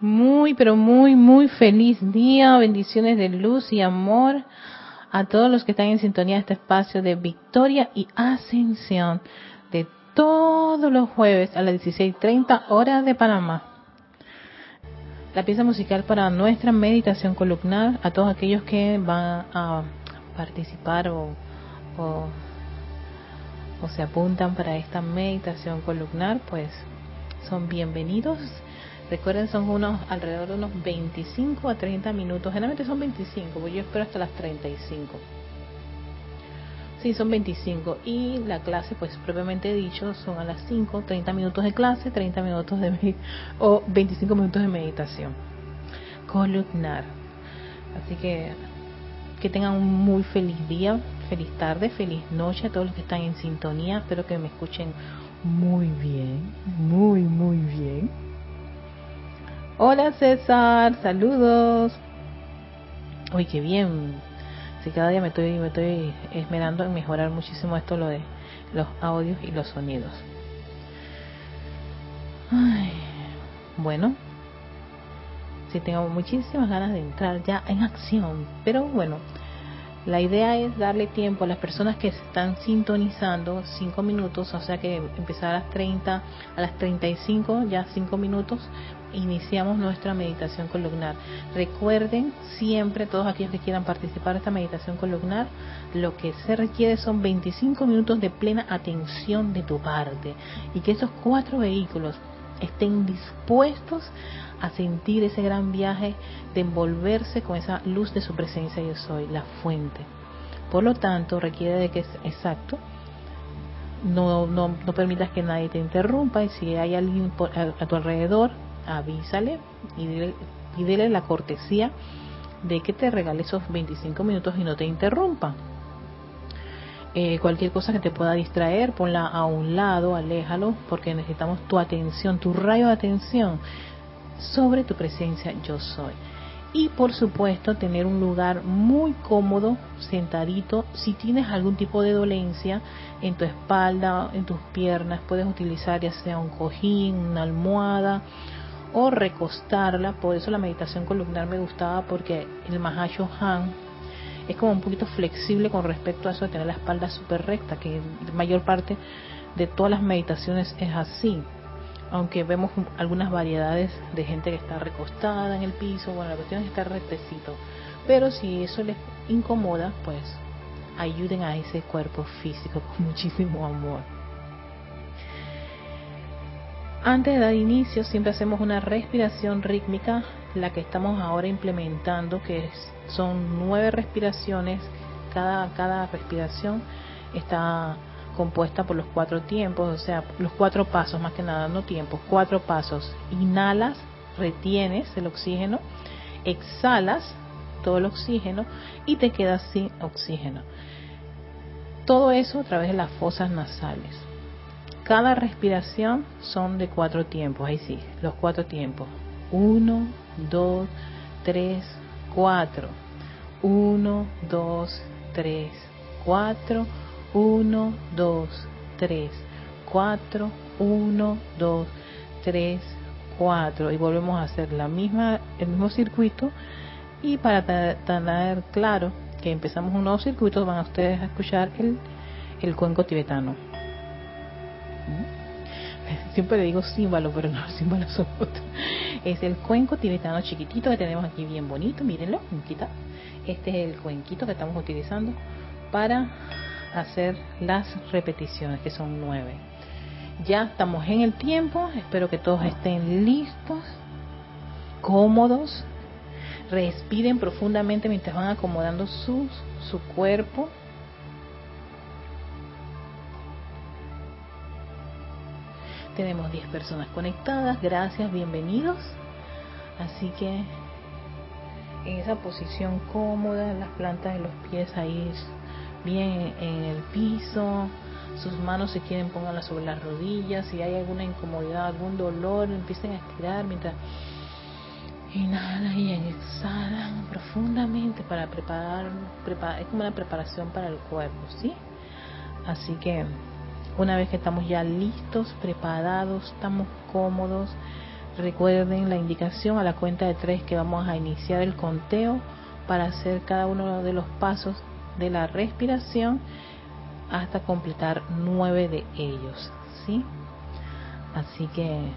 Muy, pero muy, muy feliz día. Bendiciones de luz y amor a todos los que están en sintonía de este espacio de victoria y ascensión de todos los jueves a las 16.30 horas de Panamá. La pieza musical para nuestra meditación columnar a todos aquellos que van a participar o, o, o se apuntan para esta meditación columnar, pues son bienvenidos Recuerden, son unos alrededor de unos 25 a 30 minutos. Generalmente son 25, porque yo espero hasta las 35. Sí, son 25. Y la clase, pues propiamente dicho, son a las 5, 30 minutos de clase, 30 minutos de o 25 minutos de meditación. Columnar. Así que que tengan un muy feliz día, feliz tarde, feliz noche a todos los que están en sintonía. Espero que me escuchen muy bien, muy, muy bien. Hola César, saludos. Uy, qué bien. Si cada día me estoy, me estoy esmerando en mejorar muchísimo esto lo de los audios y los sonidos. Ay, bueno, sí tengo muchísimas ganas de entrar ya en acción, pero bueno, la idea es darle tiempo a las personas que están sintonizando 5 minutos, o sea que empezar a las 30, a las 35, ya 5 minutos, iniciamos nuestra meditación columnar. Recuerden siempre, todos aquellos que quieran participar de esta meditación columnar, lo que se requiere son 25 minutos de plena atención de tu parte y que esos cuatro vehículos estén dispuestos a sentir ese gran viaje de envolverse con esa luz de su presencia yo soy, la fuente. Por lo tanto, requiere de que es exacto, no, no, no permitas que nadie te interrumpa y si hay alguien a, tu alrededor, avísale y dile, la cortesía de que te regale esos 25 minutos y no te interrumpa. Eh, cualquier cosa que te pueda distraer, ponla a un lado, aléjalo, porque necesitamos tu atención, tu rayo de atención sobre tu presencia yo soy. Y por supuesto tener un lugar muy cómodo, sentadito. Si tienes algún tipo de dolencia en tu espalda, en tus piernas, puedes utilizar ya sea un cojín, una almohada o recostarla. Por eso la meditación columnar me gustaba porque el Mahasho Han es como un poquito flexible con respecto a eso de tener la espalda súper recta, que la mayor parte de todas las meditaciones es así aunque vemos algunas variedades de gente que está recostada en el piso, bueno, la cuestión es estar rectecito. Pero si eso les incomoda, pues ayuden a ese cuerpo físico con muchísimo amor. Antes de dar inicio, siempre hacemos una respiración rítmica, la que estamos ahora implementando, que son nueve respiraciones. Cada, cada respiración está compuesta por los cuatro tiempos, o sea, los cuatro pasos, más que nada, no tiempos, cuatro pasos. Inhalas, retienes el oxígeno, exhalas todo el oxígeno y te quedas sin oxígeno. Todo eso a través de las fosas nasales. Cada respiración son de cuatro tiempos, ahí sí, los cuatro tiempos. Uno, dos, tres, cuatro. Uno, dos, tres, cuatro 1, 2, 3, 4, 1, 2, 3, 4 y volvemos a hacer la misma, el mismo circuito y para tener claro que empezamos un nuevo circuito van a ustedes a escuchar el, el cuenco tibetano. Siempre le digo símbolo, pero no, símbolo son otros. Es el cuenco tibetano chiquitito que tenemos aquí bien bonito, mírenlo, Este es el cuenquito que estamos utilizando para hacer las repeticiones, que son nueve. Ya estamos en el tiempo, espero que todos estén listos, cómodos, respiren profundamente mientras van acomodando su, su cuerpo. Tenemos 10 personas conectadas, gracias, bienvenidos. Así que en esa posición cómoda, las plantas de los pies ahí bien en el piso, sus manos si quieren pónganlas sobre las rodillas, si hay alguna incomodidad, algún dolor, empiecen a estirar mientras inhalan y exhalan profundamente para preparar, es como una preparación para el cuerpo, ¿sí? Así que una vez que estamos ya listos, preparados, estamos cómodos, Recuerden la indicación a la cuenta de tres que vamos a iniciar el conteo para hacer cada uno de los pasos de la respiración hasta completar nueve de ellos. ¿sí? Así que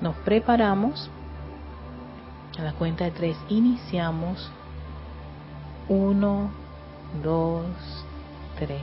nos preparamos. A la cuenta de tres iniciamos. Uno, dos, tres.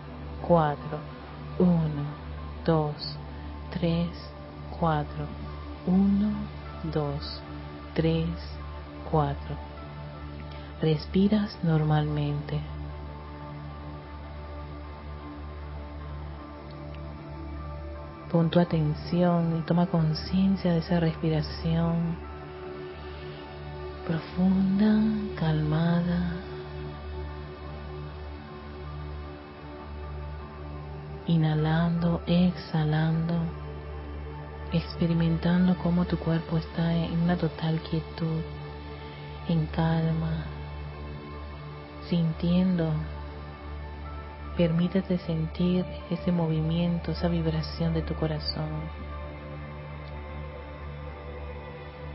4, 1, 2, 3, 4, 1, 2, 3, 4. Respiras normalmente. Pon tu atención y toma conciencia de esa respiración profunda, calmada, Inhalando, exhalando, experimentando cómo tu cuerpo está en una total quietud, en calma, sintiendo. Permítete sentir ese movimiento, esa vibración de tu corazón.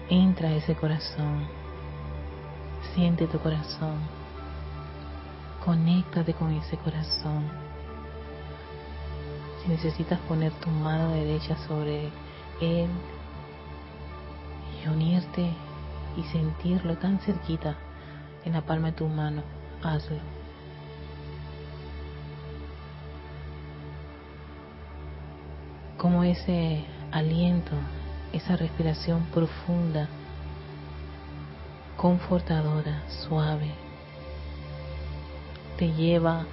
Entra a ese corazón. Siente tu corazón. Conéctate con ese corazón. Si necesitas poner tu mano derecha sobre él y unirte y sentirlo tan cerquita en la palma de tu mano, hazlo. Como ese aliento, esa respiración profunda confortadora, suave, te lleva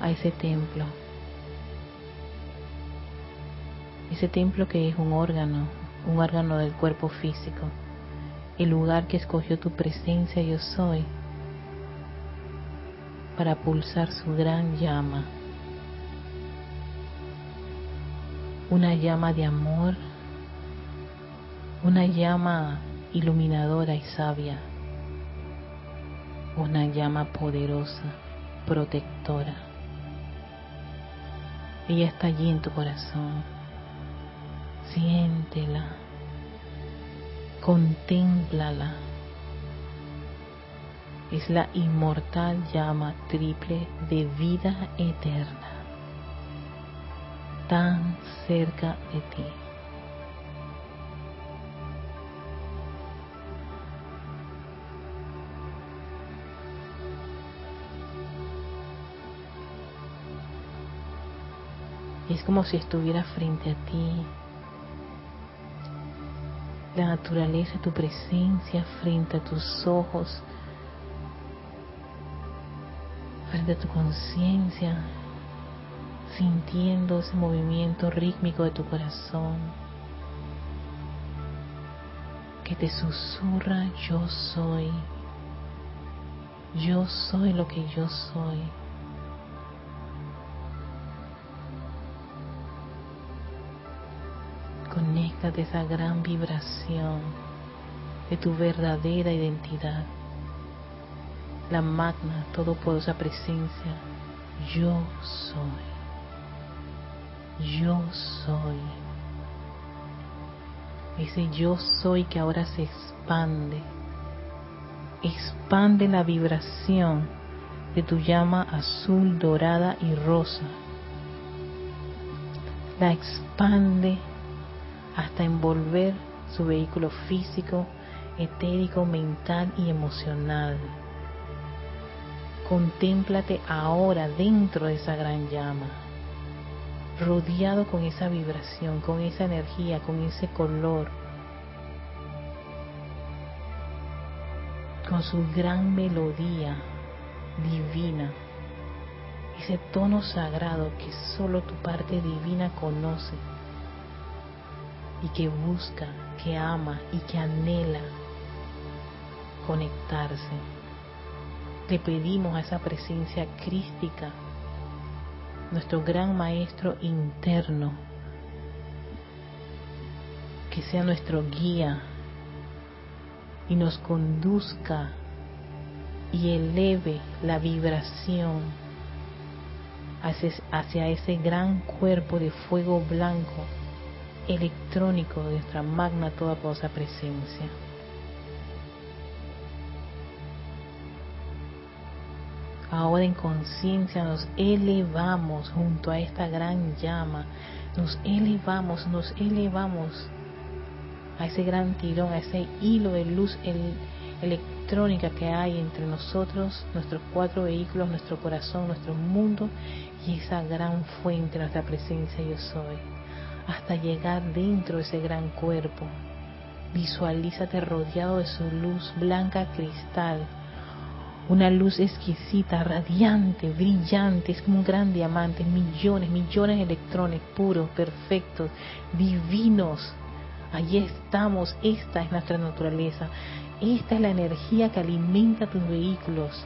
a ese templo. Ese templo que es un órgano, un órgano del cuerpo físico, el lugar que escogió tu presencia yo soy para pulsar su gran llama, una llama de amor, una llama iluminadora y sabia, una llama poderosa, protectora. Ella está allí en tu corazón. Siéntela, contémplala. Es la inmortal llama triple de vida eterna, tan cerca de ti. es como si estuviera frente a ti. La naturaleza, tu presencia frente a tus ojos, frente a tu conciencia, sintiendo ese movimiento rítmico de tu corazón que te susurra yo soy, yo soy lo que yo soy. Conéctate esa gran vibración de tu verdadera identidad, la magna, todopoderosa presencia. Yo soy. Yo soy. Ese yo soy que ahora se expande. Expande la vibración de tu llama azul, dorada y rosa. La expande hasta envolver su vehículo físico, etérico, mental y emocional. Contémplate ahora dentro de esa gran llama, rodeado con esa vibración, con esa energía, con ese color, con su gran melodía divina, ese tono sagrado que solo tu parte divina conoce y que busca, que ama y que anhela conectarse. Le pedimos a esa presencia crística, nuestro gran maestro interno, que sea nuestro guía y nos conduzca y eleve la vibración hacia, ese gran cuerpo de fuego blanco electrónico de nuestra magna toda poderosa presencia. Ahora en conciencia nos elevamos junto a esta gran llama, nos elevamos, nos elevamos a ese gran tirón, a ese hilo de luz electrónica que hay entre nosotros, nuestros cuatro vehículos, nuestro corazón, nuestro mundo y esa gran fuente, nuestra presencia yo soy hasta llegar dentro de ese gran cuerpo. Visualízate rodeado de su luz blanca cristal, una luz exquisita, radiante, brillante, es como un gran diamante, millones, millones de electrones puros, perfectos, divinos. Allí estamos, esta es nuestra naturaleza, esta es la energía que alimenta tus vehículos.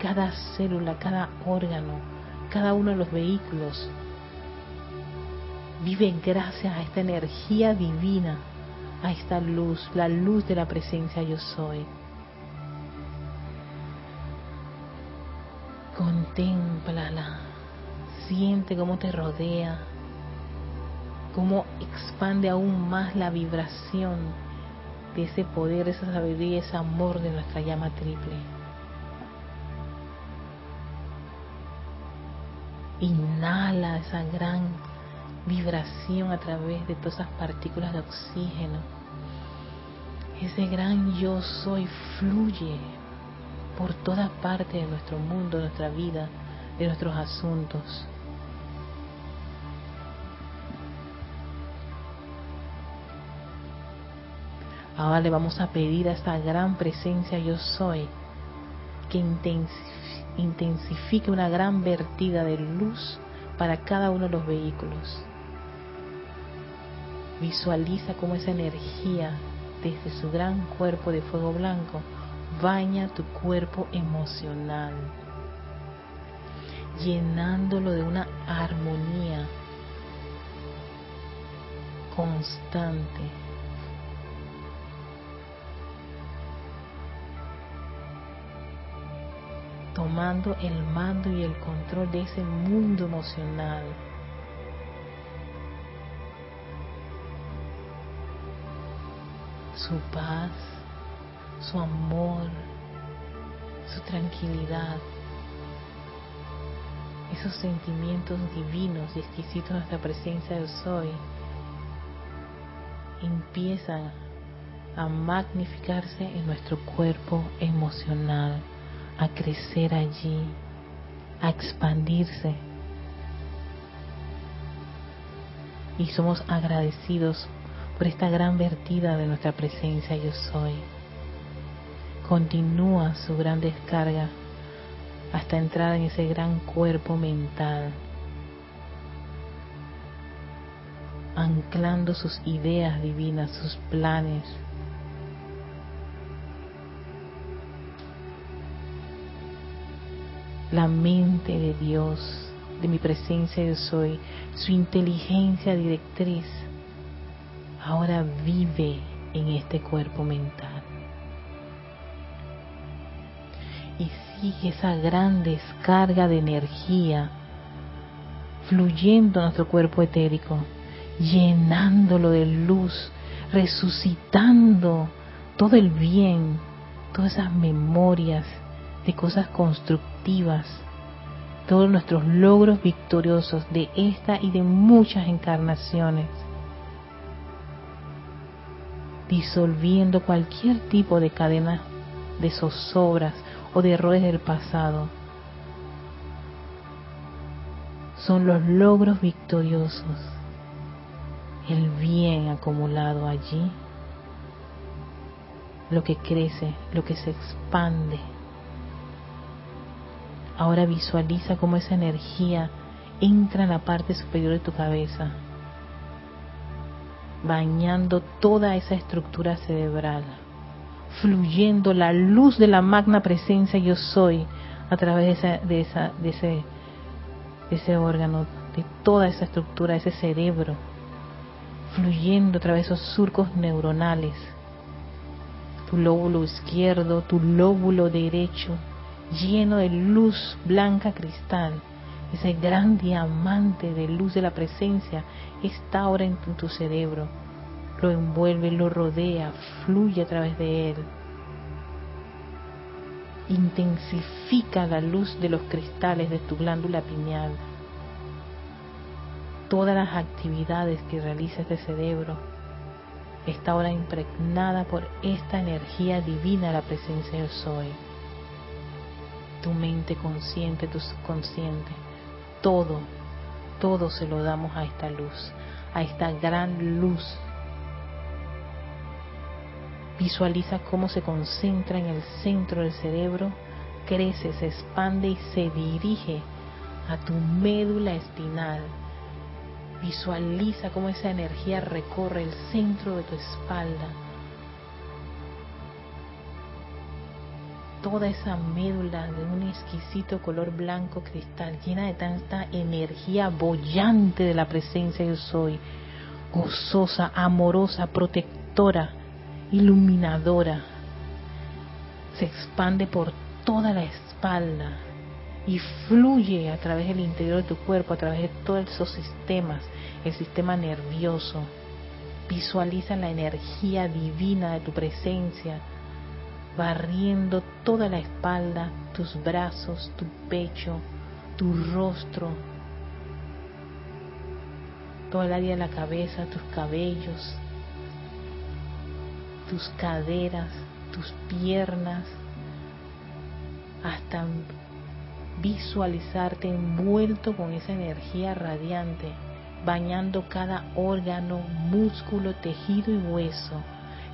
Cada célula, cada órgano, cada uno de los vehículos vive gracias a esta energía divina, a esta luz, la luz de la presencia yo soy. Contémplala, siente cómo te rodea, cómo expande aún más la vibración de ese poder, esa sabiduría, ese amor de nuestra llama triple. Inhala esa gran vibración a través de todas esas partículas de oxígeno. Ese gran yo soy fluye por toda parte de nuestro mundo, de nuestra vida, de nuestros asuntos. Ahora le vamos a pedir a esta gran presencia yo soy que intensifique intensifique una gran vertida de luz para cada uno de los vehículos. Visualiza cómo esa energía desde su gran cuerpo de fuego blanco baña tu cuerpo emocional, llenándolo de una armonía constante. Tomando el mando y el control de ese mundo emocional. Su paz, su amor, su tranquilidad, esos sentimientos divinos y exquisitos de nuestra presencia de soy empiezan a magnificarse en nuestro cuerpo emocional, a crecer allí, a expandirse. Y somos agradecidos por esta gran vertida de nuestra presencia yo soy. Continúa su gran descarga hasta entrar en ese gran cuerpo mental anclando sus ideas divinas, sus planes. La mente de Dios, de mi presencia yo soy, su inteligencia directriz, ahora vive en este cuerpo mental. Y sigue esa gran descarga de energía fluyendo a nuestro cuerpo etérico llenándolo de luz, resucitando todo el bien, todas esas memorias de cosas constructivas, todos nuestros logros victoriosos de esta y de muchas encarnaciones, disolviendo cualquier tipo de cadena de zozobras o de errores del pasado. Son los logros victoriosos el bien acumulado allí, lo que crece, lo que se expande. Ahora visualiza cómo esa energía entra en la parte superior de tu cabeza, bañando toda esa estructura cerebral, fluyendo la luz de la magna presencia yo soy a través de, esa, de, ese órgano, de toda esa estructura, ese cerebro fluyendo a través de esos surcos neuronales. Tu lóbulo izquierdo, tu lóbulo derecho, lleno de luz blanca cristal. Ese gran diamante de luz de la presencia está ahora en tu cerebro. Lo envuelve, lo rodea, fluye a través de él. Intensifica la luz de los cristales de tu glándula pineal todas las actividades que realiza este cerebro está ahora impregnada por esta energía divina la presencia del soy. Tu mente consciente, tu subconsciente, todo, todo se lo damos a esta luz, a esta gran luz. Visualiza cómo se concentra en el centro del cerebro, crece, se expande y se dirige a tu médula espinal, Visualiza cómo esa energía recorre el centro de tu espalda. Toda esa médula de un exquisito color blanco cristal, llena de tanta energía bollante de la presencia yo soy, gozosa, amorosa, protectora, iluminadora. Se expande por toda la espalda, y fluye a través del interior de tu cuerpo, a través de todos esos sistemas, el sistema nervioso. Visualiza la energía divina de tu presencia, barriendo toda la espalda, tus brazos, tu pecho, tu rostro, toda el área de la cabeza, tus cabellos, tus caderas, tus piernas, hasta visualizarte envuelto con esa energía radiante, bañando cada órgano, músculo, tejido y hueso,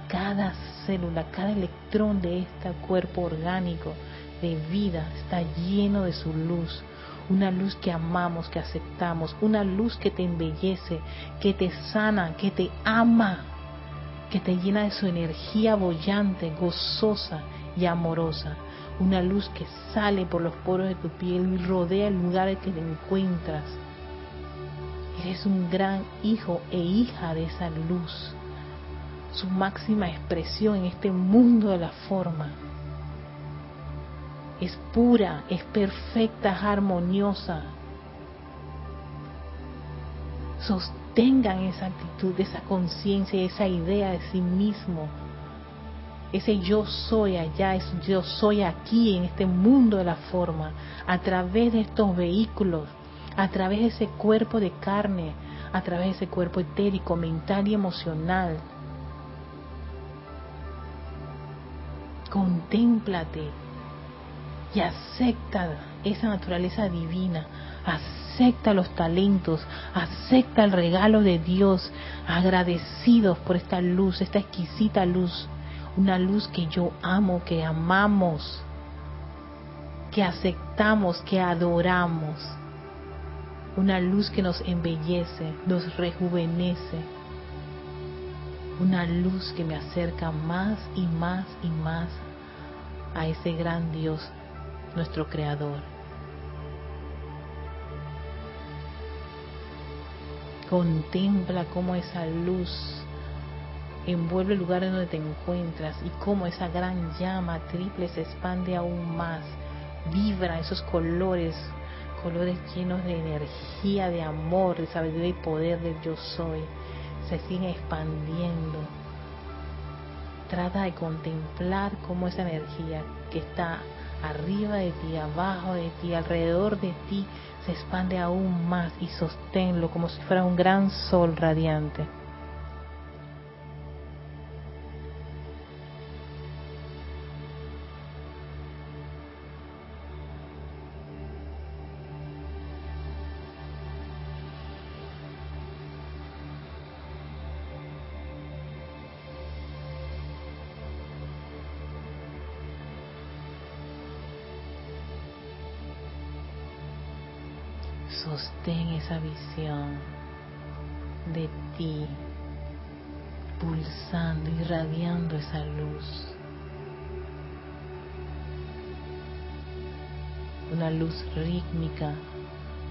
cada célula, cada electrón de este cuerpo orgánico de vida está lleno de su luz, una luz que amamos, que aceptamos, una luz que te embellece, que te sana, que te ama, que te llena de su energía bollante, gozosa y amorosa. Una luz que sale por los poros de tu piel y rodea el lugar en que te encuentras. Eres un gran hijo e hija de esa luz, su máxima expresión en este mundo de la forma es pura, es perfecta, es armoniosa. Sostengan esa actitud, esa conciencia, esa idea de sí mismo. Ese yo soy allá, ese yo soy aquí en este mundo de la forma, a través de estos vehículos, a través de ese cuerpo de carne, a través de ese cuerpo etérico, mental y emocional. Contémplate, y acepta esa naturaleza divina, acepta los talentos, acepta el regalo de Dios, agradecidos por esta luz, esta exquisita luz, una luz que yo amo, que amamos, que aceptamos, que adoramos, una luz que nos embellece, nos rejuvenece, una luz que me acerca más y más y más a ese gran Dios nuestro Creador. Contempla cómo esa luz envuelve el lugar en donde te encuentras y cómo esa gran llama triple se expande aún más, vibra esos colores, colores llenos de energía, de amor, de sabiduría y poder del yo soy, se siguen expandiendo. Trata de contemplar cómo esa energía que está arriba de ti, abajo de ti, alrededor de ti, se expande aún más y sosténlo como si fuera un gran sol radiante.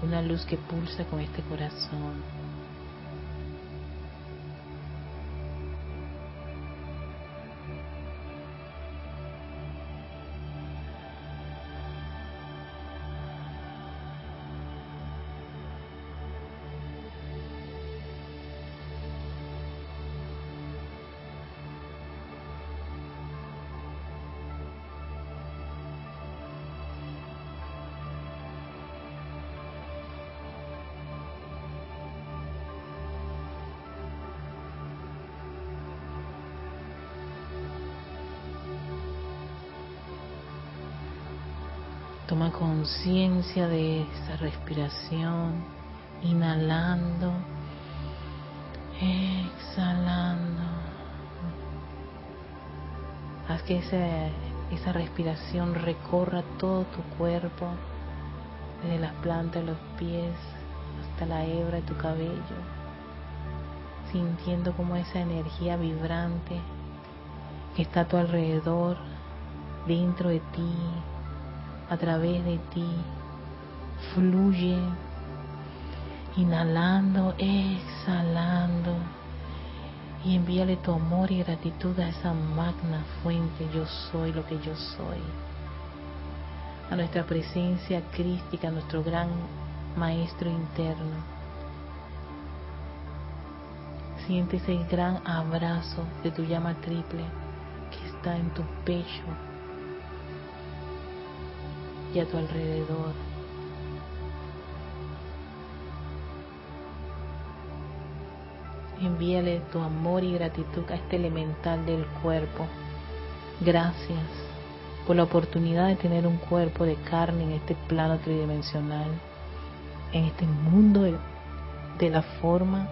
Una luz que pulsa con este corazón. Conciencia de esa respiración, inhalando, exhalando. Haz que esa respiración recorra todo tu cuerpo, desde las plantas de los pies hasta la hebra de tu cabello, sintiendo como esa energía vibrante que está a tu alrededor, dentro de ti, a través de ti fluye, inhalando, exhalando, y envíale tu amor y gratitud a esa magna fuente, yo soy lo que yo soy, a nuestra presencia crística, a nuestro gran maestro interno. Siente ese gran abrazo de tu llama triple que está en tu pecho y a tu alrededor. Envíale tu amor y gratitud a este elemental del cuerpo. Gracias por la oportunidad de tener un cuerpo de carne en este plano tridimensional, en este mundo de, la forma.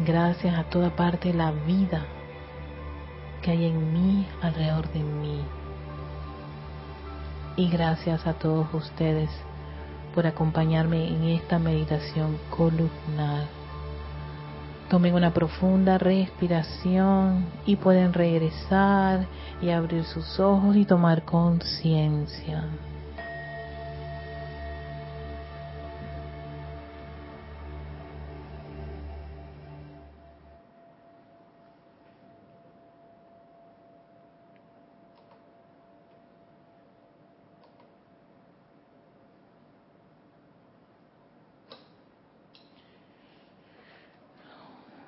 Gracias a toda parte de la vida que hay en mí, alrededor de mí. y gracias a todos ustedes por acompañarme en esta meditación columnar. Tomen una profunda respiración y pueden regresar y abrir sus ojos y tomar conciencia.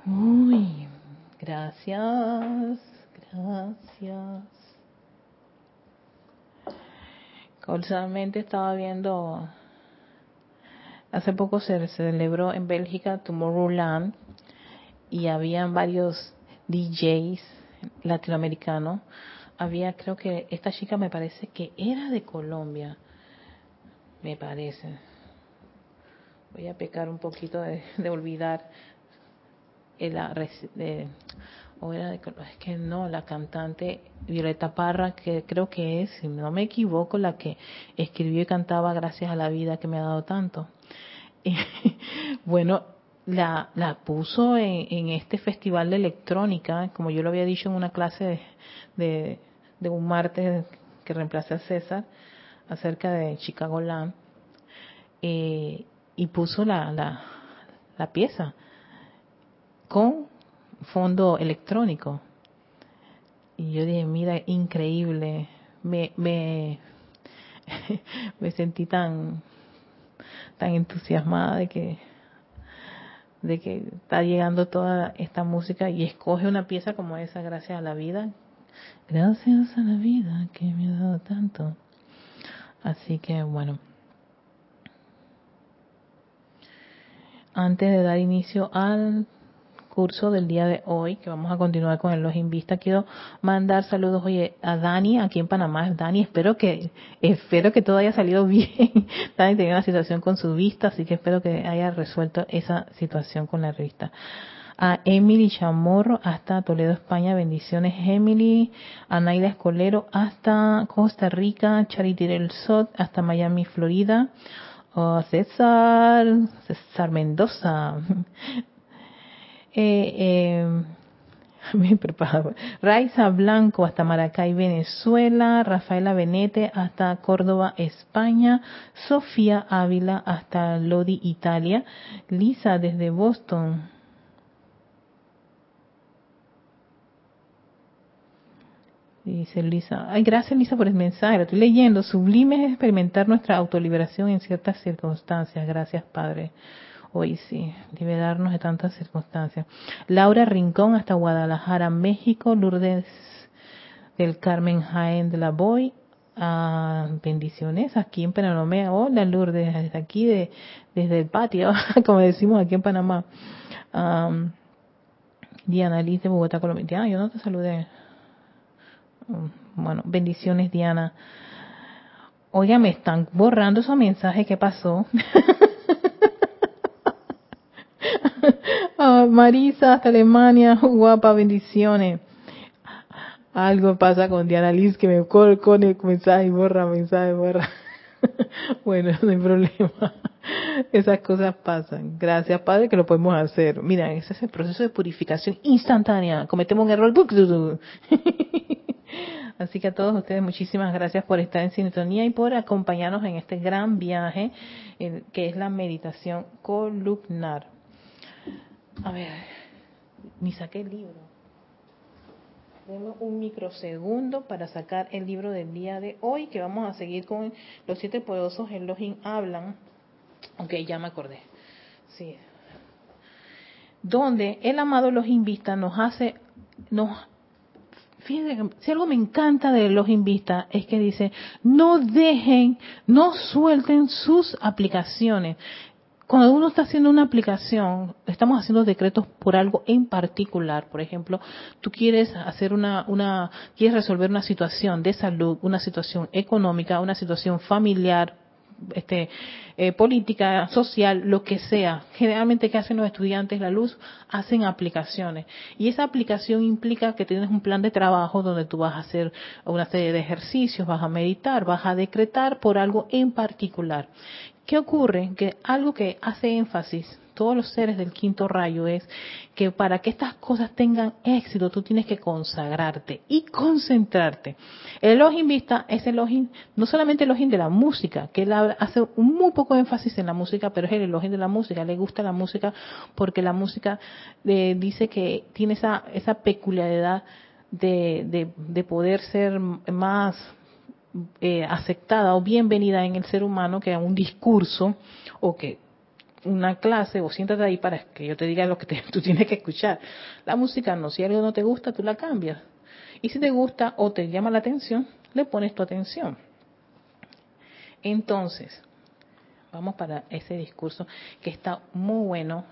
Uy, gracias, gracias. Casualmente estaba viendo, hace poco se celebró en Bélgica Tomorrowland y habían varios DJs latinoamericanos. Había, creo que esta chica me parece que era de Colombia, me parece. Voy a pecar un poquito de, de olvidar la, de, o era de, es que no, la cantante Violeta Parra, que creo que es, si no me equivoco, la que escribió y cantaba Gracias a la vida que me ha dado tanto. bueno, la, la puso en, este festival de electrónica, como yo lo había dicho en una clase de, de, un martes que reemplacé a César, acerca de Chicago Land, eh, y puso la, la, la pieza con fondo electrónico. Y yo dije, mira, increíble. Me, me, me sentí tan, tan entusiasmada de que, de que está llegando toda esta música y escoge una pieza como esa, gracias a la vida. Gracias a la vida que me ha dado tanto. Así que bueno. Antes de dar inicio al curso del día de hoy, que vamos a continuar con el Login Vista, quiero mandar saludos oye, a Dani, aquí en Panamá. Dani, espero que, espero que todo haya salido bien. Dani tenía una situación con su vista, así que espero que haya resuelto esa situación con la revista a Emily Chamorro hasta Toledo, España. Bendiciones, Emily. A Naida Escolero hasta Costa Rica. Charity del Sot hasta Miami, Florida. a César, César Mendoza. Eh, eh. Raiza Blanco hasta Maracay, Venezuela. Rafaela Benete hasta Córdoba, España. Sofía Ávila hasta Lodi, Italia. Lisa desde Boston. Dice Lisa, ay, gracias Lisa por el mensaje, estoy leyendo. Sublime es experimentar nuestra autoliberación en ciertas circunstancias. Gracias, Padre. Hoy sí, liberarnos de tantas circunstancias. Laura Rincón hasta Guadalajara, México. Lourdes del Carmen Jaén de la Boy. Ah, bendiciones aquí en Panamá. Hola Lourdes, desde aquí, de, desde el patio, como decimos aquí en Panamá. Diana Liz de Bogotá, Colombia. Ah, yo no te saludé. Mm, bueno, bendiciones Diana. Oiga, me están borrando esos mensajes. ¿Qué pasó? Marisa, hasta Alemania, guapa, bendiciones. Algo pasa con Diana Liz que me con el mensaje, borra, mensaje, borra. bueno, no hay problema. Esas cosas pasan. Gracias, Padre, que lo podemos hacer. Mira, ese es el proceso de purificación instantánea. Cometemos un error. Así que a todos ustedes muchísimas gracias por estar en sintonía y por acompañarnos en este gran viaje eh, que es la meditación columnar. A ver, ni saqué el libro. Tenemos un microsegundo para sacar el libro del día de hoy, que vamos a seguir con los siete poderosos Elohim hablan. Ok, ya me acordé. Sí. Donde el amado los Vista nos hace, nos Fíjense, si algo me encanta de los Vista es que dice, no dejen, no suelten sus aplicaciones cuando uno está haciendo una aplicación, estamos haciendo decretos por algo en particular. Por ejemplo, tú quieres hacer una, una, quieres resolver una situación de salud, una situación económica, una situación familiar, este, eh, política, social, lo que sea. Generalmente, ¿qué hacen los estudiantes? La luz hacen aplicaciones. Y esa aplicación implica que tienes un plan de trabajo donde tú vas a hacer una serie de ejercicios, vas a meditar, vas a decretar por algo en particular. ¿Qué ocurre? Que algo que hace énfasis todos los seres del quinto rayo es que para que estas cosas tengan éxito tú tienes que consagrarte y concentrarte. El Elohim Vista es el Elohim, no solamente el Elohim de la música, que él hace muy poco énfasis en la música, pero es el Elohim de la música, le gusta la música porque la música eh, dice que tiene esa, esa peculiaridad de, de, poder ser más eh, aceptada o bienvenida en el ser humano que a un discurso o que una clase o siéntate ahí para que yo te diga lo que tú tienes que escuchar. La música no, si algo no te gusta, tú la cambias. Y si te gusta o te llama la atención, le pones tu atención. Entonces, vamos para ese discurso que está muy bueno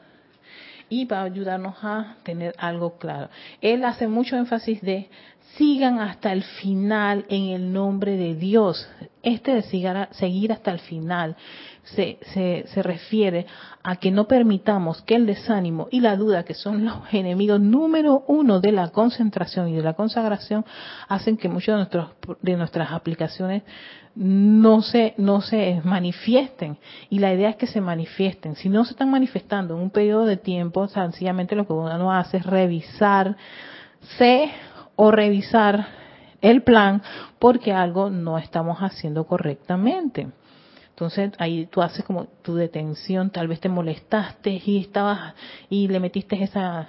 y va a ayudarnos a tener algo claro. Él hace mucho énfasis de sigan hasta el final en el nombre de Dios. Este de seguir hasta el final se, refiere a que no permitamos que el desánimo y la duda, que son los enemigos número uno de la concentración y de la consagración, hacen que muchas de, de nuestras aplicaciones no se, no se manifiesten. Y la idea es que se manifiesten. Si no se están manifestando en un periodo de tiempo, sencillamente lo que uno hace es revisar, sé o revisar el plan porque algo no estamos haciendo correctamente. Entonces ahí tú haces como tu detención, tal vez te molestaste y estabas y le metiste esa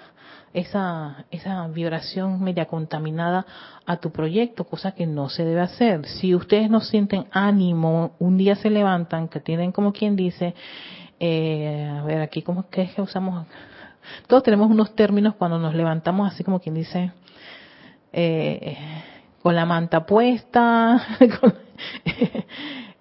esa esa vibración media contaminada a tu proyecto, cosa que no se debe hacer. Si ustedes no sienten ánimo, un día se levantan, que tienen como quien dice, eh, a ver aquí cómo es que usamos, todos tenemos unos términos cuando nos levantamos así como quien dice, eh, con la manta puesta,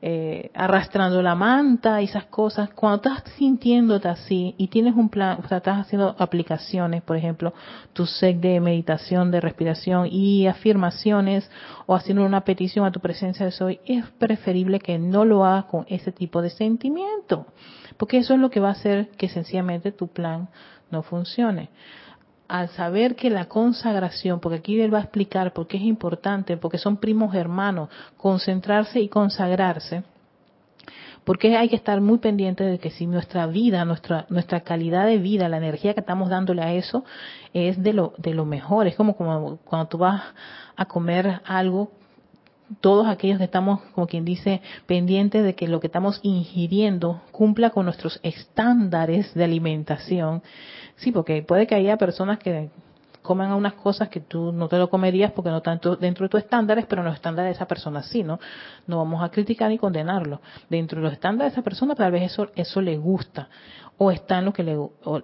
eh, arrastrando la manta esas cosas, cuando estás sintiéndote así y tienes un plan, o sea, estás haciendo aplicaciones, por ejemplo, tu set de meditación, de respiración y afirmaciones o haciendo una petición a tu presencia de soy, es preferible que no lo hagas con ese tipo de sentimiento, porque eso es lo que va a hacer que sencillamente tu plan no funcione al saber que la consagración, porque aquí él va a explicar por qué es importante, porque son primos hermanos, concentrarse y consagrarse, porque hay que estar muy pendiente de que si nuestra vida, nuestra nuestra calidad de vida, la energía que estamos dándole a eso es de lo de lo mejor, es como, como cuando tú vas a comer algo todos aquellos que estamos, como quien dice, pendientes de que lo que estamos ingiriendo cumpla con nuestros estándares de alimentación, Sí, porque puede que haya personas que coman unas cosas que tú no te lo comerías porque no están dentro de tus estándares, pero en los estándares de esa persona sí, ¿no? No vamos a criticar ni condenarlo. Dentro de los estándares de esa persona tal vez eso, eso le gusta o está en lo que, le,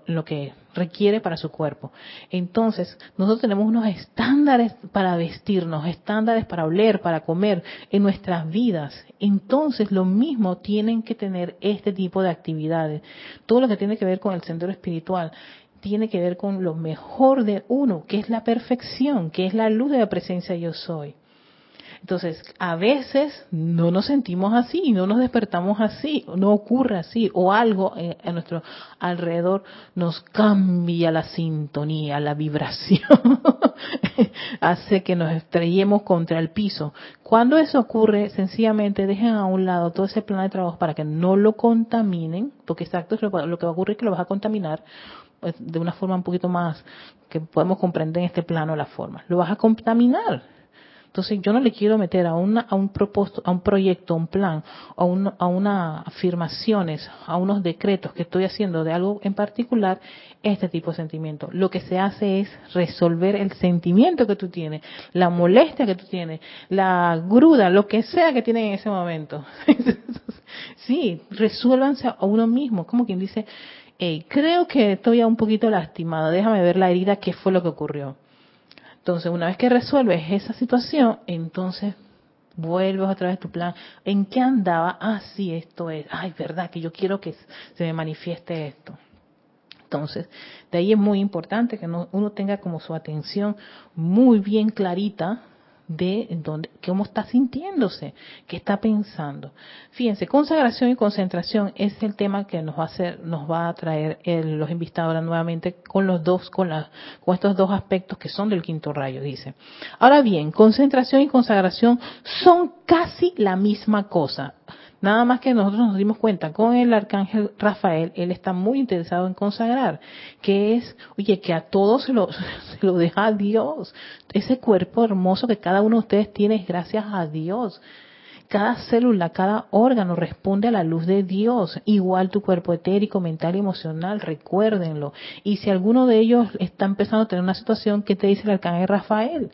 lo que requiere para su cuerpo. Entonces, nosotros tenemos unos estándares para vestirnos, estándares para oler, para comer en nuestras vidas. Entonces, lo mismo tienen que tener este tipo de actividades. Todo lo que tiene que ver con el sendero espiritual tiene que ver con lo mejor de uno, que es la perfección, que es la luz de la presencia yo soy. Entonces, a veces no nos sentimos así, no nos despertamos así, no ocurre así, o algo a nuestro alrededor nos cambia la sintonía, la vibración, hace que nos estrellemos contra el piso. Cuando eso ocurre, sencillamente dejen a un lado todo ese plan de trabajo para que no lo contaminen, porque exacto es lo, que va a ocurrir que lo vas a contaminar, pues, de una forma un poquito más que podemos comprender en este plano la forma. Lo vas a contaminar. Entonces yo no le quiero meter a, una, a un propósito, a un proyecto, a un plan, a, un, a unas afirmaciones, a unos decretos que estoy haciendo de algo en particular, este tipo de sentimiento. Lo que se hace es resolver el sentimiento que tú tienes, la molestia que tú tienes, la gruda, lo que sea que tienes en ese momento. sí, resuélvanse a uno mismo, como quien dice, creo que estoy un poquito lastimado, déjame ver la herida, qué fue lo que ocurrió. Entonces, una vez que resuelves esa situación, entonces vuelves otra vez tu plan. ¿En qué andaba? Ah, sí, esto es. Ay, verdad, que yo quiero que se me manifieste esto. Entonces, de ahí es muy importante que uno tenga como su atención muy bien clarita de dónde, cómo está sintiéndose, qué está pensando. Fíjense, consagración y concentración es el tema que nos va a hacer, nos va a traer los invitados nuevamente con los dos, con, la, con estos dos aspectos que son del quinto rayo, dice. Ahora bien, concentración y consagración son casi la misma cosa. Nada más que nosotros nos dimos cuenta con el arcángel Rafael, él está muy interesado en consagrar, que es, oye, que a todos se lo, se lo deja a Dios. Ese cuerpo hermoso que cada uno de ustedes tiene es gracias a Dios. Cada célula, cada órgano responde a la luz de Dios. Igual tu cuerpo etérico, mental y emocional, recuérdenlo. Y si alguno de ellos está empezando a tener una situación, ¿qué te dice el arcángel Rafael?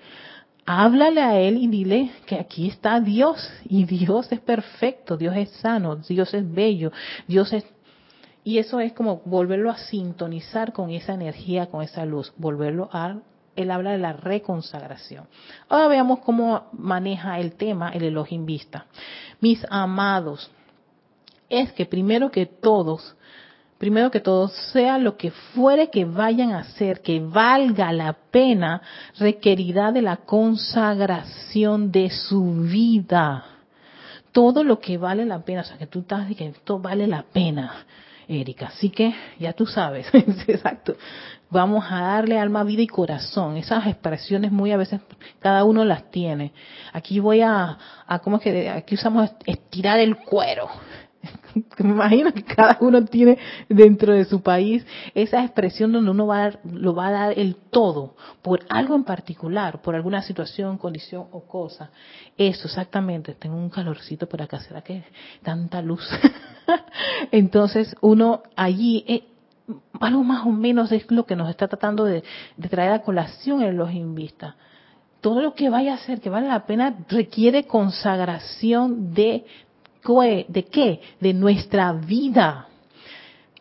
Háblale a él y dile que aquí está Dios y Dios es perfecto, Dios es sano, Dios es bello, Dios es... Y eso es como volverlo a sintonizar con esa energía, con esa luz, volverlo a... Él habla de la reconsagración. Ahora veamos cómo maneja el tema el Elohim Vista. Mis amados, es que primero que todos primero que todo, sea lo que fuere que vayan a hacer, que valga la pena, requerirá de la consagración de su vida. Todo lo que vale la pena, o sea, que tú estás que esto vale la pena, Erika. Así que ya tú sabes, exacto. Vamos a darle alma, vida y corazón. Esas expresiones muy a veces cada uno las tiene. Aquí voy a, a ¿cómo es que? Aquí usamos estirar el cuero me imagino que cada uno tiene dentro de su país esa expresión donde uno va a dar, lo va a dar el todo por algo en particular, por alguna situación, condición o cosa. Eso, exactamente. Tengo un calorcito por acá, ¿será que tanta luz? Entonces, uno allí, eh, algo más o menos es lo que nos está tratando de, de traer a colación en los invistas todo lo que vaya a hacer que vale la pena requiere consagración de ¿De qué? De nuestra vida.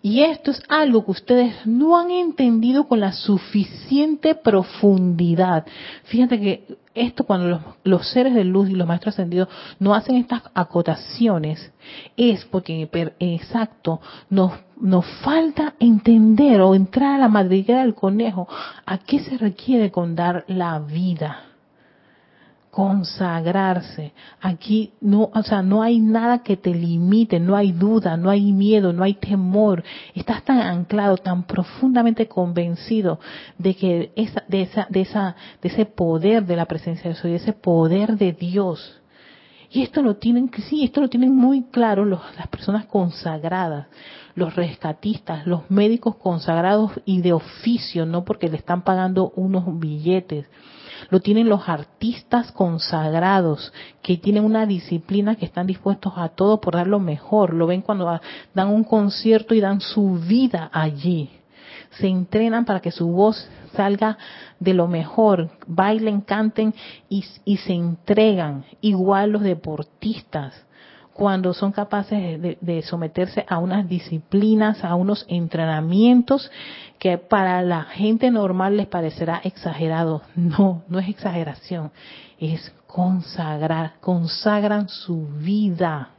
Y esto es algo que ustedes no han entendido con la suficiente profundidad. Fíjate que esto cuando los, seres de luz y los maestros ascendidos no hacen estas acotaciones es porque, exacto, nos, nos falta entender o entrar a la madriguera del conejo a qué se requiere con dar la vida consagrarse. Aquí no, o sea, no hay nada que te limite, no hay duda, no hay miedo, no hay temor. Estás tan anclado, tan profundamente convencido de que esa, de esa, de esa, de ese poder de la presencia de Dios, de ese poder de Dios. Y esto lo tienen, sí, esto lo tienen muy claro los, las personas consagradas, los rescatistas, los médicos consagrados y de oficio, no porque le están pagando unos billetes lo tienen los artistas consagrados, que tienen una disciplina que están dispuestos a todo por dar lo mejor. Lo ven cuando dan un concierto y dan su vida allí. Se entrenan para que su voz salga de lo mejor, bailen, canten y, y se entregan. Igual los deportistas cuando son capaces de, someterse a unas disciplinas, a unos entrenamientos que para la gente normal les parecerá exagerado. No, no es exageración, es consagrar, consagran su vida.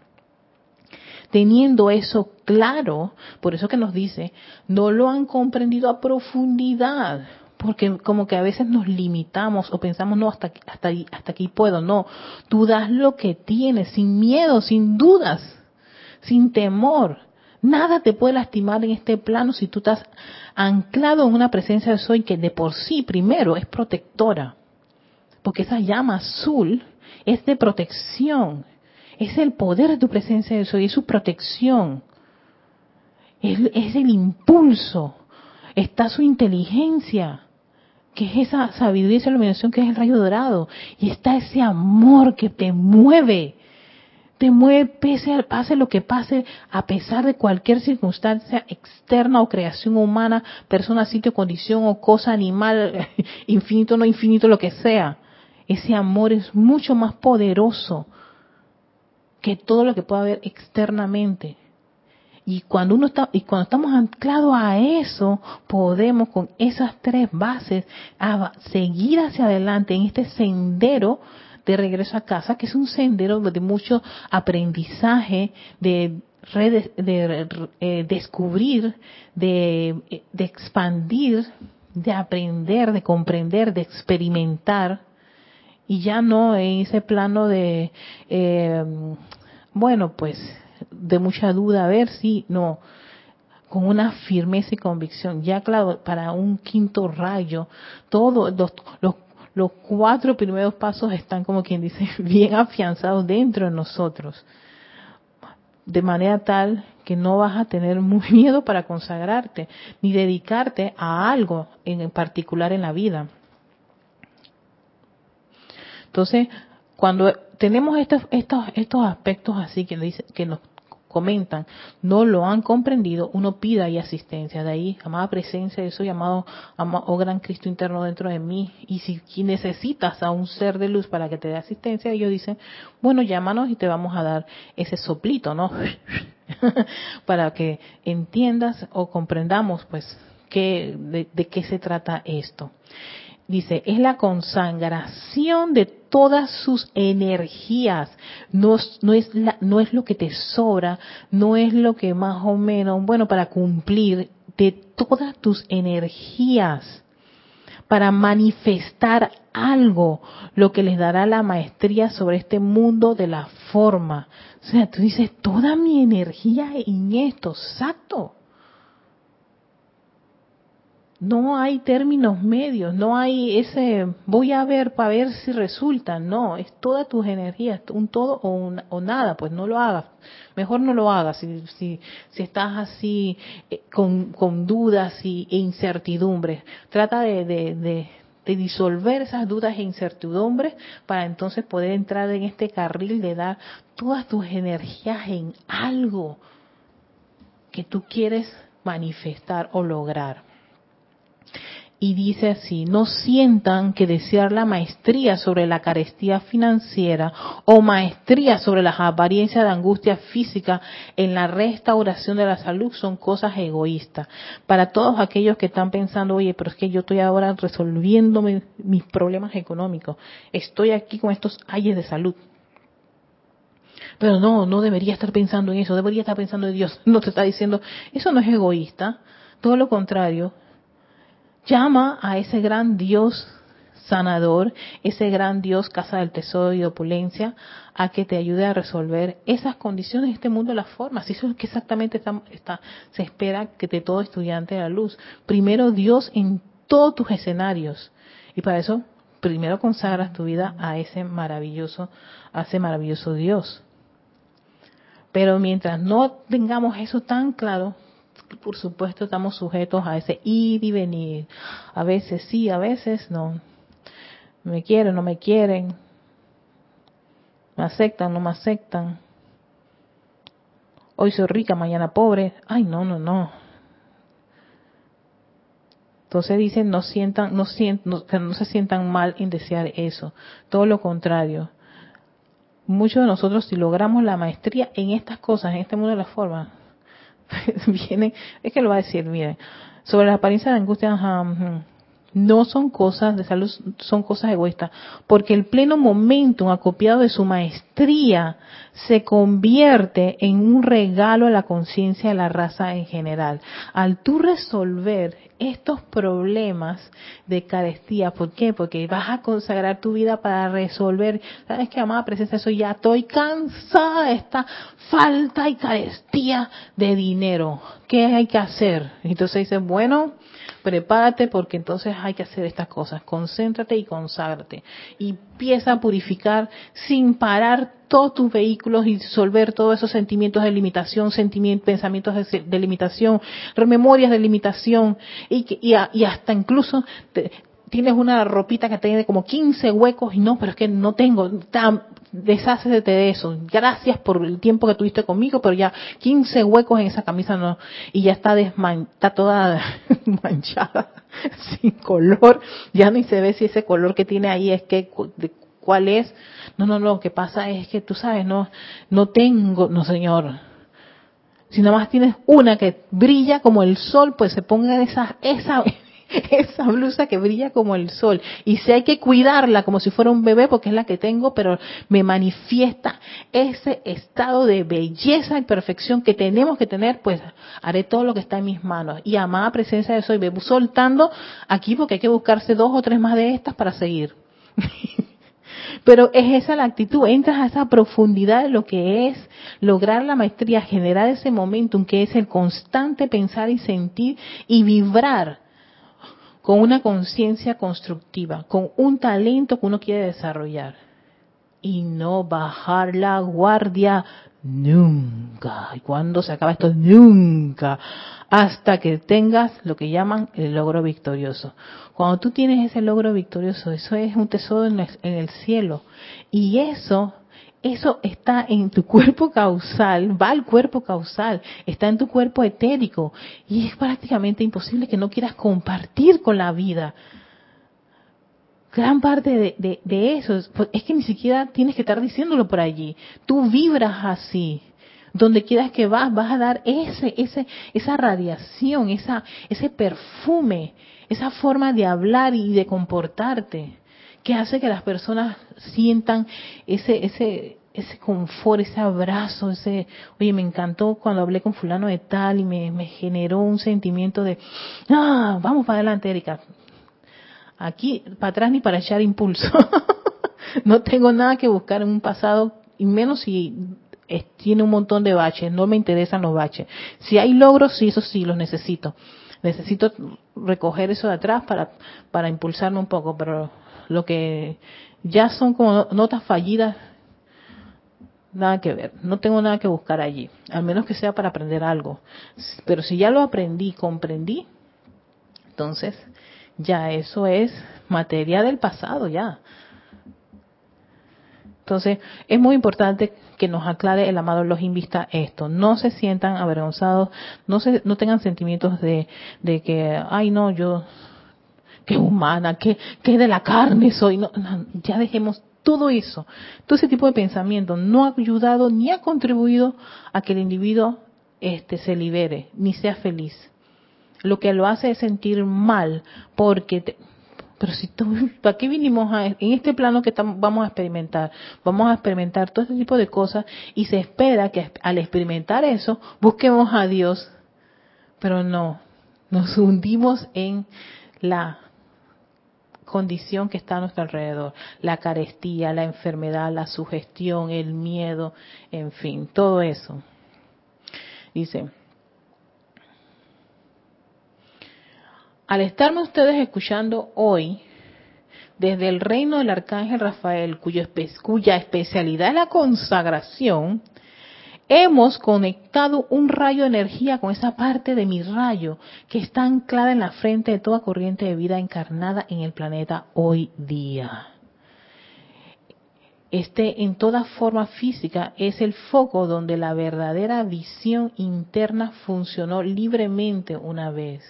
Teniendo eso claro, por eso que nos dice, no lo han comprendido a profundidad porque como que a veces nos limitamos o pensamos, no, hasta, hasta, hasta aquí puedo, no, tú das lo que tienes, sin miedo, sin dudas, sin temor. Nada te puede lastimar en este plano si tú estás anclado en una presencia de soy que de por sí primero es protectora. Porque esa llama azul es de protección. Es el poder de tu presencia de soy, es su protección. Es, es el impulso. Está su inteligencia que es esa sabiduría esa iluminación que es el rayo dorado. Y está ese amor que te mueve. Te mueve pese pase lo que pase, a pesar de cualquier circunstancia externa o creación humana, persona, sitio, condición o cosa, animal, infinito, no infinito, lo que sea. Ese amor es mucho más poderoso que todo lo que pueda haber externamente. Y cuando uno está, y cuando estamos anclados a eso, podemos con esas tres bases seguir hacia adelante en este sendero de regreso a casa, que es un sendero de mucho aprendizaje, de, de eh, descubrir, de, de expandir, de aprender, de comprender, de experimentar. Y ya no en ese plano de, eh, bueno, pues de mucha duda, a ver si, no, con una firmeza y convicción. Ya claro, para un quinto rayo, todos los, los, los cuatro primeros pasos están como quien dice bien afianzados dentro de nosotros. De manera tal que no vas a tener muy miedo para consagrarte, ni dedicarte a algo en particular en la vida. Entonces, cuando tenemos estos, estos, estos aspectos así que, dice, que nos comentan, no lo han comprendido, uno pida ahí asistencia. De ahí, amada presencia, eso llamado, oh gran Cristo interno dentro de mí. Y si necesitas a un ser de luz para que te dé asistencia, ellos dicen, bueno, llámanos y te vamos a dar ese soplito, ¿no? para que entiendas o comprendamos, pues, qué, de, de qué se trata esto dice, es la consagración de todas sus energías. No, no, es no es lo que te sobra, no es lo que más o menos, bueno, para cumplir de todas tus energías, para manifestar algo, lo que les dará la maestría sobre este mundo de la forma. O sea, tú dices, toda mi energía en esto, exacto no hay términos medios, no hay ese voy a ver para ver si resulta, no, es toda tus energías, un todo o, o nada, pues no lo hagas, mejor no lo hagas. Si, si, si estás así eh, con, con, dudas y, e incertidumbres, trata de, de, de, de disolver esas dudas e incertidumbres para entonces poder entrar en este carril de dar todas tus energías en algo que tú quieres manifestar o lograr y dice así, no sientan que desear la maestría sobre la carestía financiera o maestría sobre las apariencias de angustia física en la restauración de la salud son cosas egoístas. Para todos aquellos que están pensando, oye, pero es que yo estoy ahora resolviendo mis problemas económicos, estoy aquí con estos ayes de salud. Pero no, no debería estar pensando en eso, debería estar pensando en Dios. No te está diciendo, eso no es egoísta, todo lo contrario, llama a ese gran Dios sanador, ese gran Dios casa del tesoro y opulencia, a que te ayude a resolver esas condiciones este mundo las formas. Eso es que exactamente está, se espera que de todo estudiante de la luz. Primero Dios en todos tus escenarios. Y para eso, primero consagras tu vida a ese maravilloso, a ese maravilloso Dios. Pero mientras no tengamos eso tan claro, por supuesto estamos sujetos a ese ir y venir. A veces sí, a veces no. Me quieren, no me quieren. Me aceptan, no me aceptan. Hoy soy rica, mañana pobre. Ay, no, no, no. Entonces dicen, no sientan, no, sientan, no se sientan mal en desear eso. Todo lo contrario. Muchos de nosotros, si logramos la maestría en estas cosas, en este mundo de la forma, viene, es que lo va a decir, miren, sobre la apariencia de angustia, no son cosas de salud, son cosas egoístas, porque el pleno momento acopiado de su maestría se convierte en un regalo a la conciencia de la raza en general. Al tú resolver estos problemas de carestía, ¿por qué? Porque vas a consagrar tu vida para resolver, ¿sabes qué, amada presencia? Eso ya estoy cansada de esta falta y carestía de dinero. ¿Qué hay que hacer? Entonces dice, bueno, prepárate porque entonces hay que hacer estas cosas. Concéntrate y conságrate. Y empieza a purificar sin parar todos tus vehículos y disolver todos esos sentimientos de limitación, sentimientos, pensamientos de, limitación, memorias de limitación y, y, hasta incluso tienes una ropita que tiene como 15 huecos y no, pero es que no tengo, deshácete de eso. Gracias por el tiempo que tuviste conmigo, pero ya 15 huecos en esa camisa no, y ya está desman, está toda manchada, sin color, ya ni se ve si ese color que tiene ahí es que, cuál es. No, no, no, lo que pasa es que tú sabes, no, no tengo, no señor. Si nada más tienes una que brilla como el sol, pues se ponga esa, esa, esa blusa que brilla como el sol. Y si hay que cuidarla como si fuera un bebé, porque es la que tengo, pero me manifiesta ese estado de belleza y perfección que tenemos que tener, pues haré todo lo que está en mis manos. Y amada presencia de soy, me soltando aquí porque hay que buscarse dos o tres más de estas para seguir. Pero es esa la actitud, entras a esa profundidad de lo que es lograr la maestría, generar ese momentum que es el constante pensar y sentir y vibrar con una conciencia constructiva, con un talento que uno quiere desarrollar y no bajar la guardia nunca. ¿Y cuándo se acaba esto? Nunca. Hasta que tengas lo que llaman el logro victorioso. Cuando tú tienes ese logro victorioso, eso es un tesoro en el cielo. Y eso, eso está en tu cuerpo causal, va al cuerpo causal, está en tu cuerpo etérico. Y es prácticamente imposible que no quieras compartir con la vida gran parte de, eso pues, es que ni siquiera tienes que estar diciéndolo por allí. Tú vibras así. Donde quieras que vas, vas a dar ese, ese, esa radiación, esa, ese perfume, esa forma de hablar y de comportarte, que hace que las personas sientan ese, ese, ese confort, ese abrazo, ese, oye, me encantó cuando hablé con fulano de tal y me, generó un sentimiento de, ah, vamos para adelante, Erika, aquí para atrás ni para echar impulso. no tengo nada que buscar en un pasado, y menos si tiene un montón de baches, no me interesan los baches. Si hay logros, sí, eso sí, los necesito. Necesito recoger eso de atrás para, para impulsarme un poco, pero lo que ya son como notas fallidas, nada que ver, no tengo nada que buscar allí, al menos que sea para aprender algo. Pero si ya lo aprendí, comprendí, entonces ya eso es materia del pasado, ya. Entonces, es muy importante que nos aclare el amado los invista esto. No se sientan avergonzados, no se, no tengan sentimientos de, de que, ay no, yo, que humana, que, que de la carne soy. No, ya dejemos todo eso. Todo ese tipo de pensamiento no ha ayudado ni ha contribuido a que el individuo este, se libere, ni sea feliz lo que lo hace es sentir mal, porque, pero si tú, ¿para qué vinimos a, en este plano que vamos a experimentar? Vamos a experimentar todo este tipo de cosas y se espera que al experimentar eso busquemos a Dios, pero no, nos hundimos en la condición que está a nuestro alrededor, la carestía, la enfermedad, la sugestión, el miedo, en fin, todo eso. Dice, al estarme ustedes escuchando hoy, desde el reino del arcángel Rafael, cuya especialidad es la consagración, hemos conectado un rayo de energía con esa parte de mi rayo que está anclada en la frente de toda corriente de vida encarnada en el planeta hoy día. Este en toda forma física es el foco donde la verdadera visión interna funcionó libremente una vez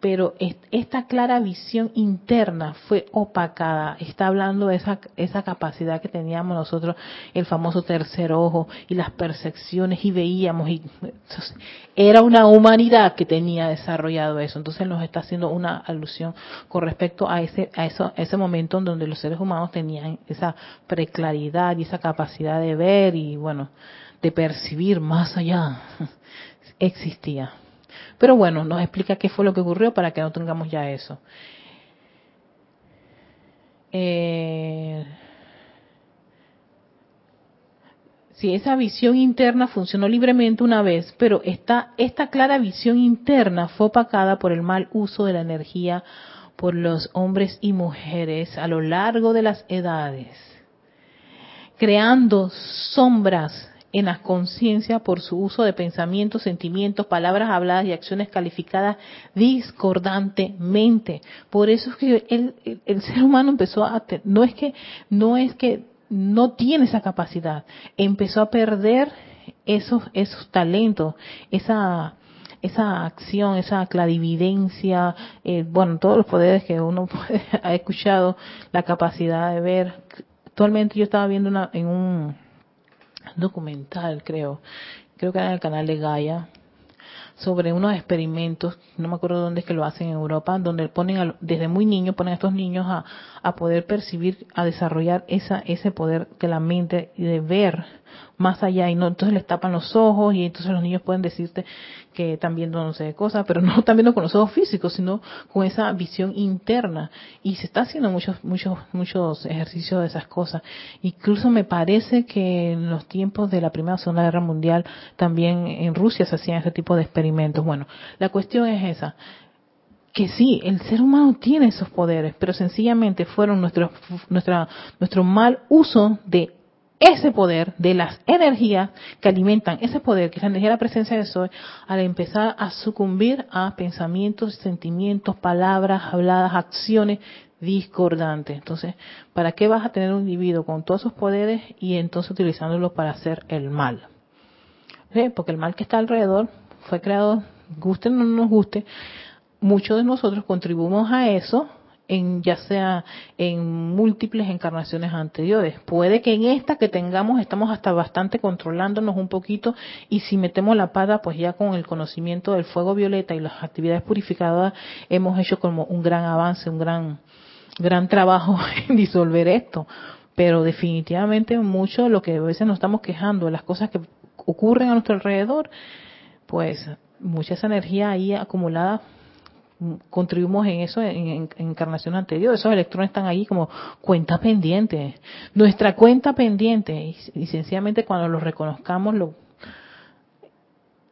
pero esta clara visión interna fue opacada. Está hablando de esa, capacidad que teníamos nosotros, el famoso tercer ojo y las percepciones y veíamos. Y, era una humanidad que tenía desarrollado eso. Entonces nos está haciendo una alusión con respecto a ese, a eso, a ese momento en donde los seres humanos tenían esa preclaridad y esa capacidad de ver y bueno, de percibir más allá. Existía. Pero bueno, nos explica qué fue lo que ocurrió para que no tengamos ya eso. Eh, si esa visión interna funcionó libremente una vez, pero esta, esta clara visión interna fue opacada por el mal uso de la energía por los hombres y mujeres a lo largo de las edades, creando sombras en la conciencia por su uso de pensamientos, sentimientos, palabras habladas y acciones calificadas discordantemente. Por eso es que el, el, ser humano empezó a no es que no es que no tiene esa capacidad, empezó a perder esos esos talentos, esa esa acción, esa clarividencia, eh, bueno, todos los poderes que uno puede, ha escuchado, la capacidad de ver. Actualmente yo estaba viendo una, en un documental, creo, creo que era en el canal de Gaia, sobre unos experimentos, no me acuerdo dónde es que lo hacen en Europa, donde ponen desde muy niños, ponen a estos niños a, a poder percibir, a desarrollar esa, ese poder de la mente y de ver más allá y no entonces les tapan los ojos y entonces los niños pueden decirte que están viendo no sé qué cosa, pero no están viendo con los ojos físicos, sino con esa visión interna y se está haciendo muchos muchos muchos ejercicios de esas cosas. Incluso me parece que en los tiempos de la Primera o Segunda Guerra Mundial también en Rusia se hacían ese tipo de experimentos. Bueno, la cuestión es esa que sí, el ser humano tiene esos poderes, pero sencillamente fueron nuestro, nuestra, nuestro mal uso de ese poder, de las energías que alimentan ese poder, que es la energía de la presencia de Soy, al empezar a sucumbir a pensamientos, sentimientos, palabras habladas, acciones discordantes. Entonces, ¿para qué vas a tener un individuo con todos esos poderes y entonces utilizándolos para hacer el mal? Porque el mal que está alrededor fue creado, guste o no nos guste, muchos de nosotros contribuimos a eso en ya sea en múltiples encarnaciones anteriores. Puede que en esta que tengamos estamos hasta bastante controlándonos un poquito y si metemos la pata, pues ya con el conocimiento del fuego violeta y las actividades purificadoras hemos hecho como un gran avance, un gran gran trabajo en disolver esto. Pero definitivamente mucho lo que a veces nos estamos quejando de las cosas que ocurren a nuestro alrededor, pues mucha esa energía ahí acumulada contribuimos en eso en, encarnación anterior. Esos electrones están ahí como cuenta pendiente. Nuestra cuenta pendiente, y, sencillamente cuando los reconozcamos, lo,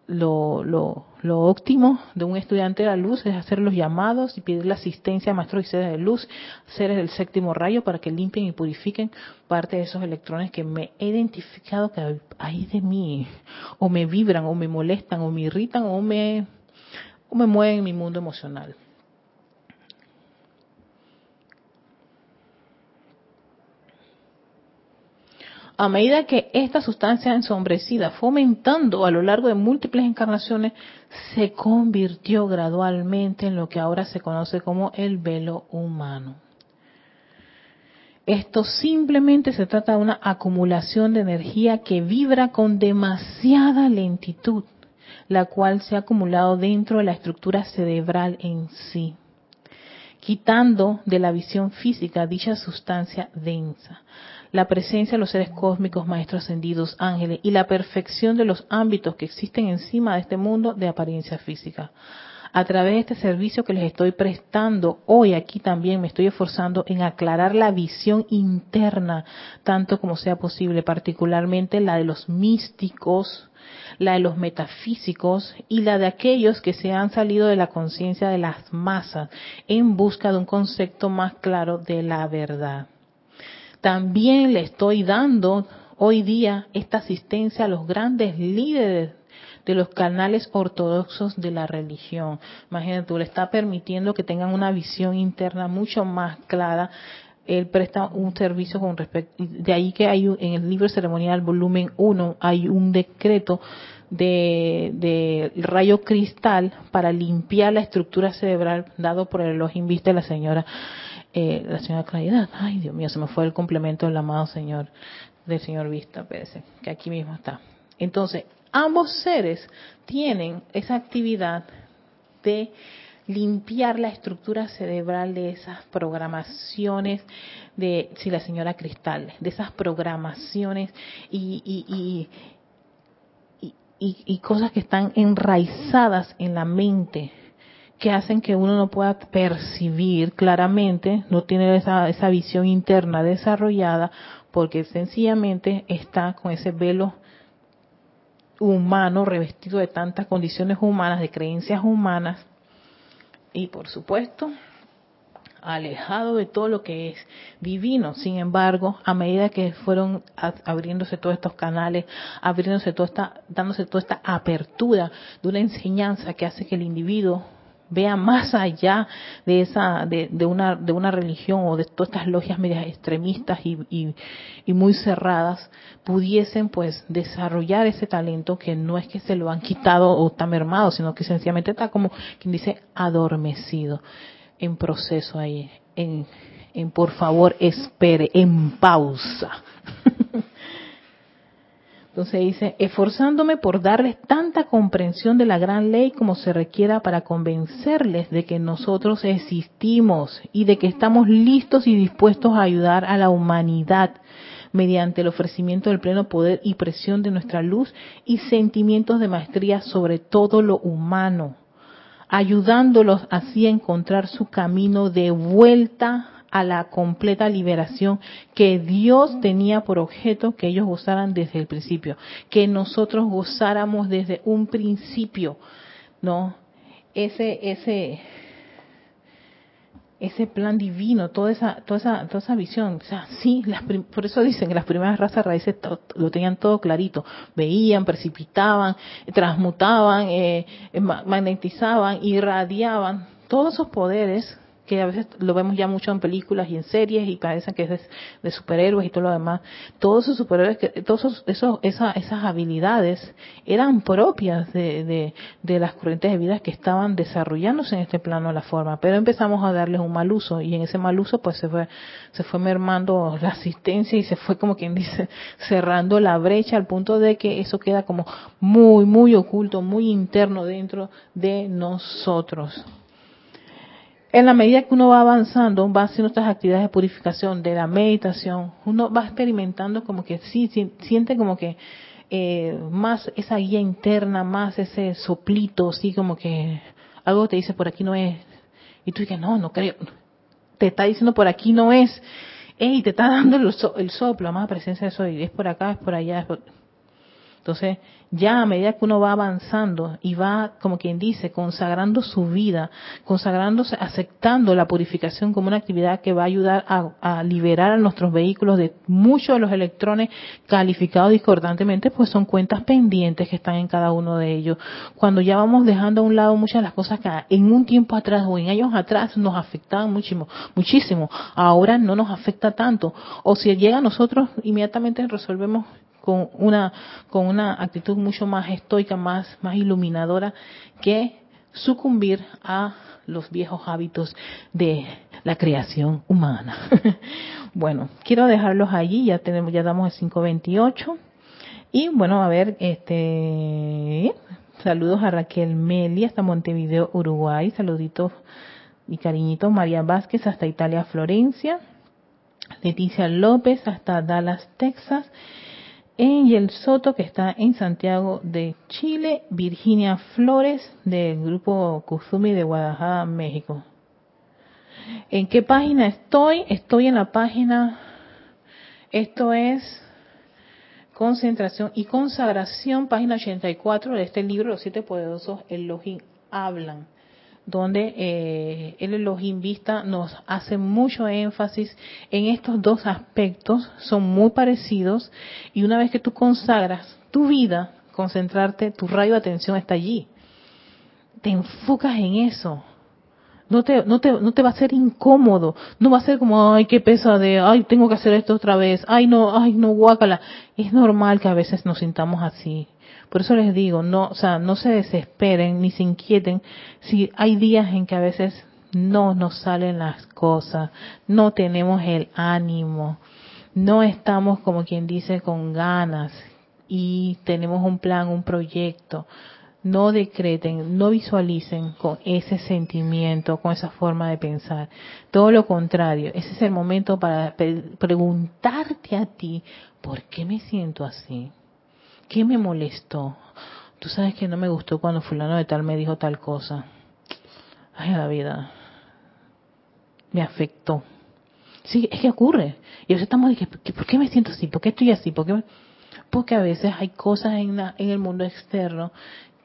lo, lo, lo, óptimo de un estudiante de la luz es hacer los llamados y pedir la asistencia a maestros y seres de luz, seres del séptimo rayo, para que limpien y purifiquen parte de esos electrones que me he identificado que hay de mí, o me vibran, o me molestan, o me irritan, o me o me mueve en mi mundo emocional. A medida que esta sustancia ensombrecida fue aumentando a lo largo de múltiples encarnaciones, se convirtió gradualmente en lo que ahora se conoce como el velo humano. Esto simplemente se trata de una acumulación de energía que vibra con demasiada lentitud la cual se ha acumulado dentro de la estructura cerebral en sí, quitando de la visión física dicha sustancia densa. La presencia de los seres cósmicos, maestros ascendidos, ángeles y la perfección de los ámbitos que existen encima de este mundo de apariencia física a través de este servicio que les estoy prestando hoy aquí también me estoy esforzando en aclarar la visión interna tanto como sea posible, particularmente la de los místicos, la de los metafísicos y la de aquellos que se han salido de la conciencia de las masas en busca de un concepto más claro de la verdad. También le estoy dando hoy día esta asistencia a los grandes líderes de los canales ortodoxos de la religión. Imagínate, tú le está permitiendo que tengan una visión interna mucho más clara él presta un servicio con respecto, de ahí que hay en el libro ceremonial volumen 1 hay un decreto de, rayo cristal para limpiar la estructura cerebral dado por el Elohim Vista de la señora eh, la señora Claridad. Ay, Dios mío, se me fue el complemento del amado señor del señor Vista, parece que aquí mismo está. Entonces, ambos seres tienen esa actividad de limpiar la estructura cerebral de esas programaciones de, si la señora Cristal, de esas programaciones y, y, y, y, cosas que están enraizadas en la mente que hacen que uno no pueda percibir claramente, no tiene esa, esa visión interna desarrollada, porque sencillamente está con ese velo humano revestido de tantas condiciones humanas, de creencias humanas, y por supuesto alejado de todo lo que es divino. Sin embargo, a medida que fueron abriéndose todos estos canales, abriéndose toda esta, dándose toda esta apertura de una enseñanza que hace que el individuo vea más allá de esa de, una de una religión o de todas estas logias medias extremistas y, y, muy cerradas pudiesen pues desarrollar ese talento que no es que se lo han quitado o está mermado sino que sencillamente está como quien dice adormecido en proceso ahí. En, en por favor espere en pausa Entonces dice, esforzándome por darles tanta comprensión de la gran ley como se requiera para convencerles de que nosotros existimos y de que estamos listos y dispuestos a ayudar a la humanidad mediante el ofrecimiento del pleno poder y presión de nuestra luz y sentimientos de maestría sobre todo lo humano, ayudándolos así a encontrar su camino de vuelta a la completa liberación que Dios tenía por objeto que ellos gozaran desde el principio, que nosotros gozáramos desde un principio, ¿no? Ese, ese, ese plan divino, toda esa, toda esa, toda esa visión. O sea, sí, por eso dicen que las primeras razas raíces lo tenían todo clarito. Veían, precipitaban, transmutaban, eh, magnetizaban, irradiaban. Todos esos poderes que a veces lo vemos ya mucho en películas y en series y parecen que es de, superhéroes y todo lo demás. Todos esos superhéroes, que, todos esos, esas habilidades eran propias de, de, las corrientes de vida que estaban desarrollándose en este plano de la forma, pero empezamos a darles un mal uso y en ese mal uso pues se fue, se fue mermando la asistencia y se fue como quien dice cerrando la brecha al punto de que eso queda como muy, muy oculto, muy interno dentro de nosotros en la medida que uno va avanzando, va haciendo estas actividades de purificación, de la meditación, uno va experimentando como que sí, siente como que eh, más esa guía interna, más ese soplito, sí, como que algo te dice por aquí no es. Y tú dices, no, no creo. Te está diciendo por aquí no es. Ey, te está dando el, soplo, más presencia de eso, y es por acá, es por allá. Es por... Entonces, ya a medida que uno va avanzando y va, como quien dice, consagrando su vida, consagrándose, aceptando la purificación como una actividad que va a ayudar a, liberar a nuestros vehículos de muchos de los electrones calificados discordantemente, pues son cuentas pendientes que están en cada uno de ellos. Cuando ya vamos dejando a un lado muchas de las cosas que en un tiempo atrás o en años atrás nos afectaban muchísimo, muchísimo, ahora no nos afecta tanto. O si llega a nosotros, inmediatamente resolvemos con una, con una actitud mucho más estoica, más, más iluminadora que sucumbir a los viejos hábitos de la creación humana. bueno, quiero dejarlos allí, ya tenemos, ya damos el 528. Y bueno, a ver, este, saludos a Raquel Meli hasta Montevideo, Uruguay, saluditos y cariñitos María Vázquez hasta Italia, Florencia, Leticia López hasta Dallas, Texas, en el Soto, que está en Santiago de Chile, Virginia Flores, del grupo Kuzumi de Guadalajara, México. ¿En qué página estoy? Estoy en la página, esto es Concentración y Consagración, página 84 de este libro, Los Siete Poderosos Elohim Hablan donde eh, el Elohim Vista nos hace mucho énfasis en estos dos aspectos, son muy parecidos, y una vez que tú consagras tu vida, concentrarte, tu rayo de atención está allí. Te enfocas en eso. No te, no te, no te va a ser incómodo, no va a ser como, ay, qué pesa de, ay, tengo que hacer esto otra vez, ay, no, ay, no, guácala. Es normal que a veces nos sintamos así. Por eso les digo, no, o sea, no se desesperen ni se inquieten si hay días en que a veces no nos salen las cosas, no tenemos el ánimo, no estamos como quien dice con ganas y tenemos un plan, un proyecto. No decreten, no visualicen con ese sentimiento, con esa forma de pensar. Todo lo contrario, ese es el momento para preguntarte a ti, ¿por qué me siento así? ¿Qué me molestó? Tú sabes que no me gustó cuando fulano de tal me dijo tal cosa. Ay, la vida. Me afectó. Sí, es que ocurre. Y a veces estamos diciendo, ¿por qué me siento así? ¿Por qué estoy así? ¿Por qué Porque a veces hay cosas en, en el mundo externo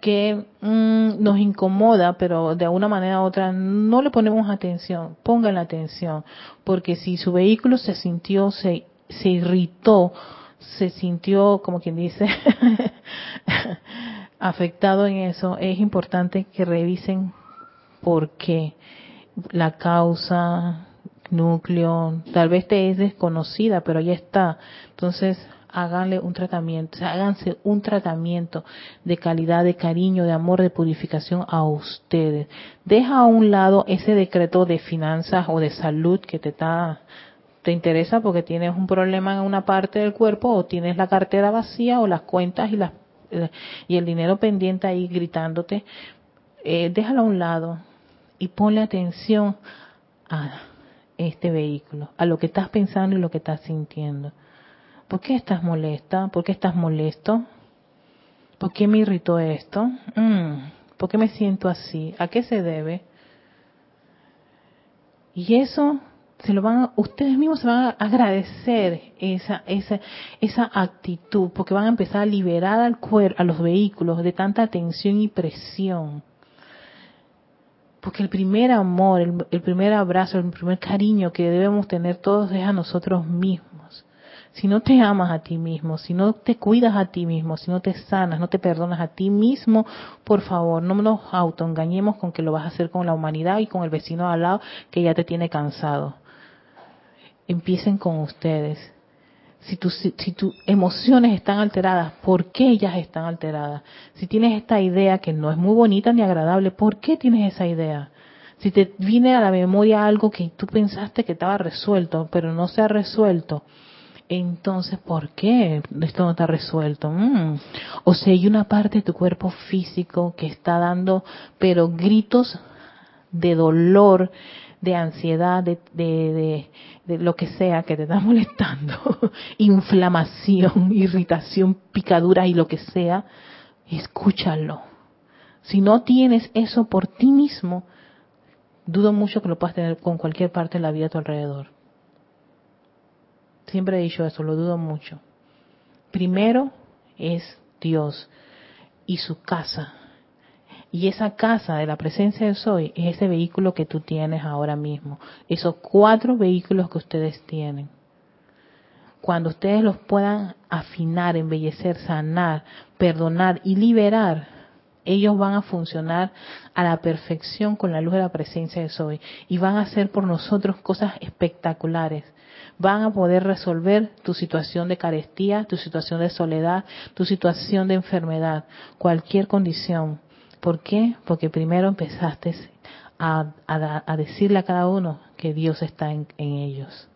que mm, nos incomoda, pero de alguna manera u otra no le ponemos atención. Pongan la atención. Porque si su vehículo se sintió, se, se irritó, se sintió, como quien dice, afectado en eso, es importante que revisen por qué la causa, núcleo, tal vez te es desconocida, pero ya está. Entonces, háganle un tratamiento, háganse un tratamiento de calidad, de cariño, de amor, de purificación a ustedes. Deja a un lado ese decreto de finanzas o de salud que te está te interesa porque tienes un problema en una parte del cuerpo o tienes la cartera vacía o las cuentas y las eh, y el dinero pendiente ahí gritándote, eh, déjalo a un lado y ponle atención a este vehículo, a lo que estás pensando y lo que estás sintiendo. ¿Por qué estás molesta? ¿Por qué estás molesto? ¿Por qué me irritó esto? Mm, ¿Por qué me siento así? ¿A qué se debe? Y eso se lo van ustedes mismos se van a agradecer esa esa esa actitud porque van a empezar a liberar al cuerpo a los vehículos de tanta tensión y presión. Porque el primer amor el, el primer abrazo el primer cariño que debemos tener todos es a nosotros mismos. Si no te amas a ti mismo, si no te cuidas a ti mismo, si no te sanas, no te perdonas a ti mismo, por favor, no nos autoengañemos con que lo vas a hacer con la humanidad y con el vecino al lado que ya te tiene cansado empiecen con ustedes. Si, si tus emociones están alteradas, ¿por qué ellas están alteradas? Si tienes esta idea que no es muy bonita ni agradable, ¿por qué tienes esa idea? Si te viene a la memoria algo que tú pensaste que estaba resuelto, pero no se ha resuelto, entonces, ¿por qué esto no está resuelto? Mm. O si hay una parte de tu cuerpo físico que está dando, pero gritos de dolor, de ansiedad, de, de, de, lo que sea que te está molestando, inflamación, irritación, picadura y lo que sea, escúchalo. Si no tienes eso por ti mismo, dudo mucho que lo puedas tener con cualquier parte de la vida a tu alrededor. Siempre he dicho eso, lo dudo mucho. Primero es Dios y su casa, y esa casa de la presencia de Soy es ese vehículo que tú tienes ahora mismo. Esos cuatro vehículos que ustedes tienen. Cuando ustedes los puedan afinar, embellecer, sanar, perdonar y liberar, ellos van a funcionar a la perfección con la luz de la presencia de Soy. Y van a hacer por nosotros cosas espectaculares van a poder resolver tu situación de carestía, tu situación de soledad, tu situación de enfermedad, cualquier condición. ¿Por qué? Porque primero empezaste a, decirle a cada uno que Dios está en, ellos.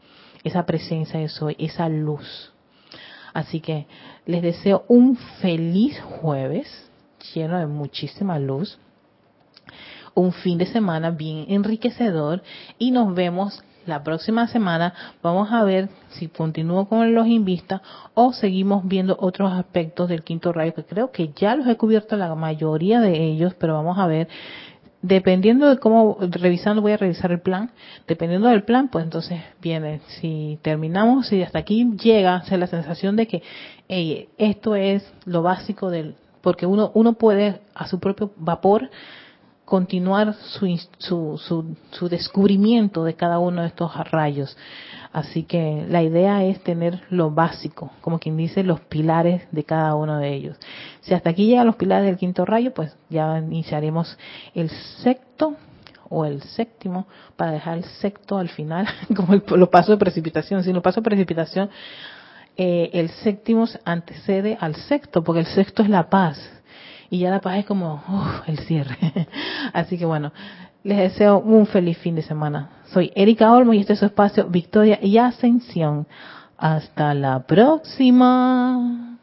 Esa presencia de soy, esa luz. Así que les deseo un feliz jueves lleno de muchísima luz. Un fin de semana bien enriquecedor y nos vemos la próxima semana vamos a ver si continúo con los invistas o seguimos viendo otros aspectos del quinto rayo que creo que ya los he cubierto la mayoría de ellos, pero vamos a ver. Dependiendo de cómo revisando voy a revisar el plan. Dependiendo del plan pues entonces viene. Si terminamos si hasta aquí llega o la sensación de que esto es lo básico del porque uno uno puede a su propio vapor continuar su, su, su, descubrimiento de cada uno de estos rayos. Así que la idea es tener lo básico, como quien dice, los pilares de cada uno de ellos. Si hasta aquí llegan los pilares del quinto rayo, pues ya iniciaremos el sexto o el séptimo para dejar el sexto al final, como el, los pasos de precipitación. Si los pasos de precipitación, eh, el séptimo antecede al sexto, porque el sexto es la paz y ya la paz es como el cierre. Así que bueno, les deseo un feliz fin de semana. Soy Erika Olmo y este es su espacio Victoria y Ascensión. Hasta la próxima.